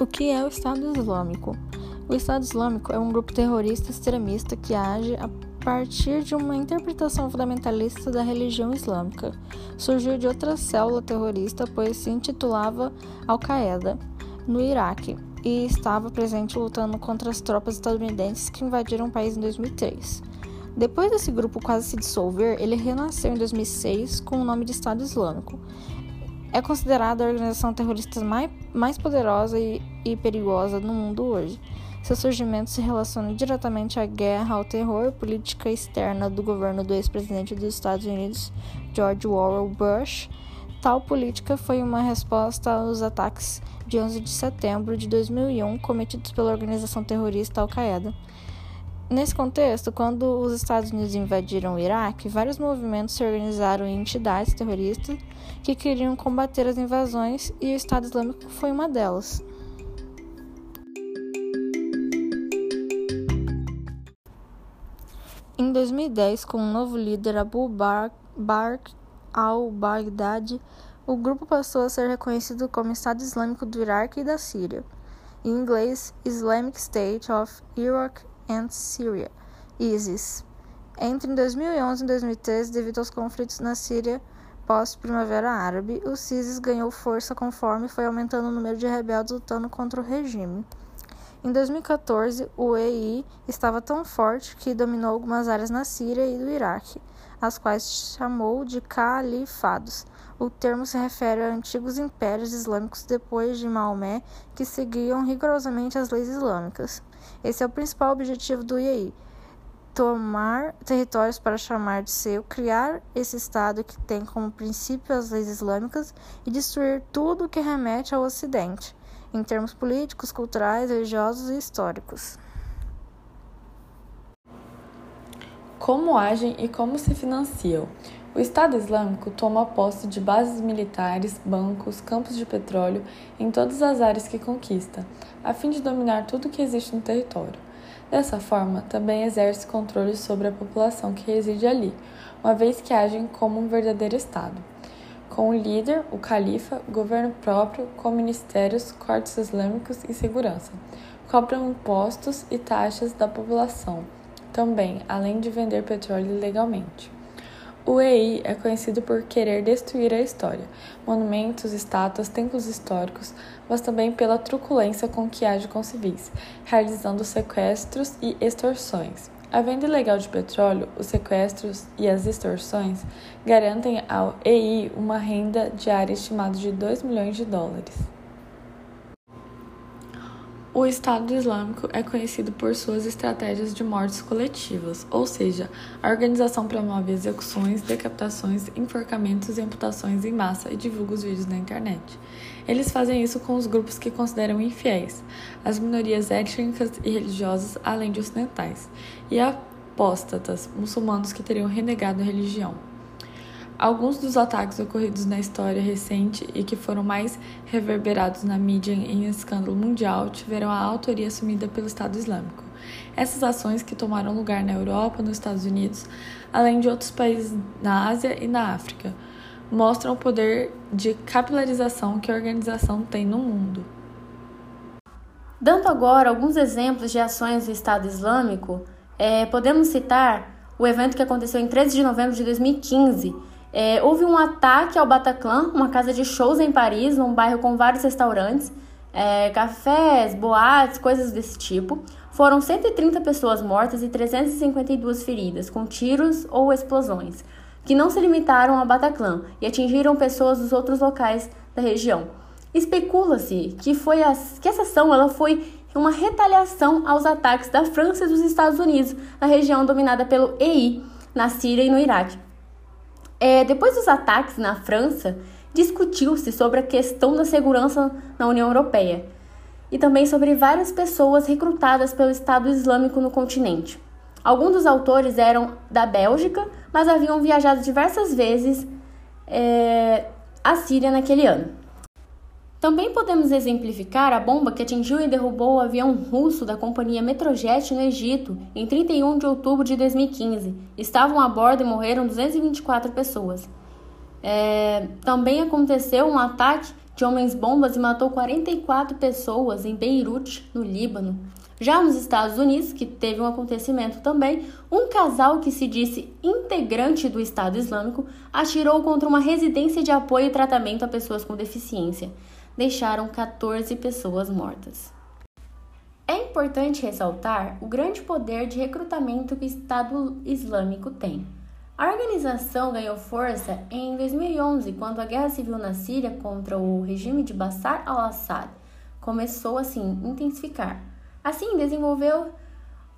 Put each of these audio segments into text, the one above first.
O que é o Estado Islâmico? O Estado Islâmico é um grupo terrorista extremista que age a partir de uma interpretação fundamentalista da religião islâmica. Surgiu de outra célula terrorista, pois se intitulava Al-Qaeda, no Iraque, e estava presente lutando contra as tropas estadunidenses que invadiram o país em 2003. Depois desse grupo quase se dissolver, ele renasceu em 2006 com o nome de Estado Islâmico. É considerada a organização terrorista mais, mais poderosa e, e perigosa no mundo hoje. Seu surgimento se relaciona diretamente à guerra ao terror política externa do governo do ex-presidente dos Estados Unidos, George Warren Bush. Tal política foi uma resposta aos ataques de 11 de setembro de 2001 cometidos pela organização terrorista Al-Qaeda. Nesse contexto, quando os Estados Unidos invadiram o Iraque, vários movimentos se organizaram em entidades terroristas que queriam combater as invasões e o Estado Islâmico foi uma delas. Em 2010, com o novo líder Abu Bakr al-Baghdadi, o grupo passou a ser reconhecido como Estado Islâmico do Iraque e da Síria. Em inglês, Islamic State of Iraq and Syria, ISIS. Entre 2011 e 2013, devido aos conflitos na Síria pós-Primavera Árabe, o ISIS ganhou força conforme foi aumentando o número de rebeldes lutando contra o regime. Em 2014, o EI estava tão forte que dominou algumas áreas na Síria e do Iraque, as quais chamou de califados. O termo se refere a antigos impérios islâmicos depois de Maomé que seguiam rigorosamente as leis islâmicas. Esse é o principal objetivo do IEI: tomar territórios para chamar de seu, criar esse Estado que tem como princípio as leis islâmicas e destruir tudo que remete ao Ocidente, em termos políticos, culturais, religiosos e históricos. Como agem e como se financiam? O Estado Islâmico toma posse de bases militares, bancos, campos de petróleo em todas as áreas que conquista, a fim de dominar tudo que existe no território. Dessa forma, também exerce controle sobre a população que reside ali, uma vez que agem como um verdadeiro Estado. Com o líder, o califa, governo próprio, com ministérios, cortes islâmicos e segurança. Cobram impostos e taxas da população, também, além de vender petróleo ilegalmente. O EI é conhecido por querer destruir a história, monumentos, estátuas, templos históricos, mas também pela truculência com que age com civis, realizando sequestros e extorsões. A venda ilegal de petróleo, os sequestros e as extorsões garantem ao EI uma renda diária estimada de 2 milhões de dólares. O Estado Islâmico é conhecido por suas estratégias de mortes coletivas, ou seja, a organização promove execuções, decapitações, enforcamentos e amputações em massa e divulga os vídeos na internet. Eles fazem isso com os grupos que consideram infiéis, as minorias étnicas e religiosas, além de ocidentais, e apóstatas, muçulmanos que teriam renegado a religião. Alguns dos ataques ocorridos na história recente e que foram mais reverberados na mídia em escândalo mundial tiveram a autoria assumida pelo Estado Islâmico. Essas ações, que tomaram lugar na Europa, nos Estados Unidos, além de outros países na Ásia e na África, mostram o poder de capilarização que a organização tem no mundo. Dando agora alguns exemplos de ações do Estado Islâmico, é, podemos citar o evento que aconteceu em 13 de novembro de 2015 é, houve um ataque ao Bataclan, uma casa de shows em Paris, num bairro com vários restaurantes, é, cafés, boates, coisas desse tipo. Foram 130 pessoas mortas e 352 feridas, com tiros ou explosões, que não se limitaram ao Bataclan e atingiram pessoas dos outros locais da região. Especula-se que, foi que essa ação ela foi uma retaliação aos ataques da França e dos Estados Unidos na região dominada pelo EI, na Síria e no Iraque. É, depois dos ataques na França, discutiu-se sobre a questão da segurança na União Europeia e também sobre várias pessoas recrutadas pelo Estado Islâmico no continente. Alguns dos autores eram da Bélgica, mas haviam viajado diversas vezes é, à Síria naquele ano. Também podemos exemplificar a bomba que atingiu e derrubou o avião russo da companhia Metrojet no Egito em 31 de outubro de 2015. Estavam a bordo e morreram 224 pessoas. É, também aconteceu um ataque de homens-bombas e matou 44 pessoas em Beirute, no Líbano. Já nos Estados Unidos, que teve um acontecimento também, um casal que se disse integrante do Estado Islâmico atirou contra uma residência de apoio e tratamento a pessoas com deficiência. Deixaram 14 pessoas mortas. É importante ressaltar o grande poder de recrutamento que o Estado Islâmico tem. A organização ganhou força em 2011, quando a guerra civil na Síria contra o regime de Bashar al-Assad começou a intensificar. Assim, desenvolveu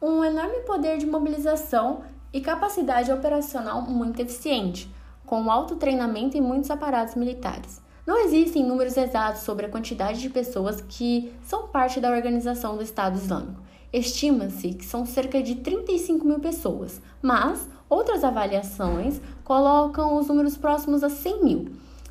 um enorme poder de mobilização e capacidade operacional muito eficiente, com alto treinamento e muitos aparatos militares. Não existem números exatos sobre a quantidade de pessoas que são parte da organização do Estado Islâmico. Estima-se que são cerca de 35 mil pessoas, mas outras avaliações colocam os números próximos a 100 mil.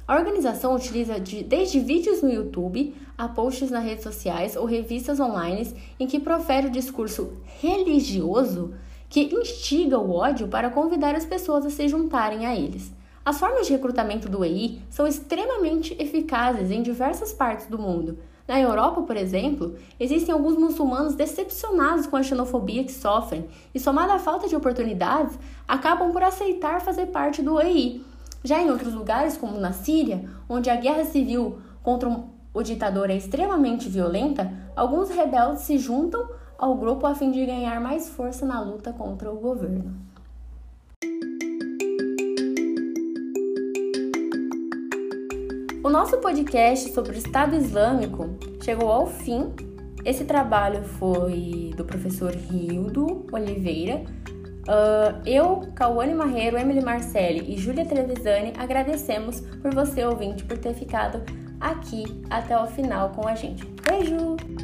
A organização utiliza de, desde vídeos no YouTube a posts nas redes sociais ou revistas online em que profere o discurso religioso que instiga o ódio para convidar as pessoas a se juntarem a eles. As formas de recrutamento do EI são extremamente eficazes em diversas partes do mundo. Na Europa, por exemplo, existem alguns muçulmanos decepcionados com a xenofobia que sofrem e, somada à falta de oportunidades, acabam por aceitar fazer parte do EI. Já em outros lugares, como na Síria, onde a guerra civil contra o ditador é extremamente violenta, alguns rebeldes se juntam ao grupo a fim de ganhar mais força na luta contra o governo. O nosso podcast sobre o Estado Islâmico chegou ao fim. Esse trabalho foi do professor Rildo Oliveira. Uh, eu, Cauane Marreiro, Emily Marcelli e Júlia Trevisani agradecemos por você, ouvinte, por ter ficado aqui até o final com a gente. Beijo!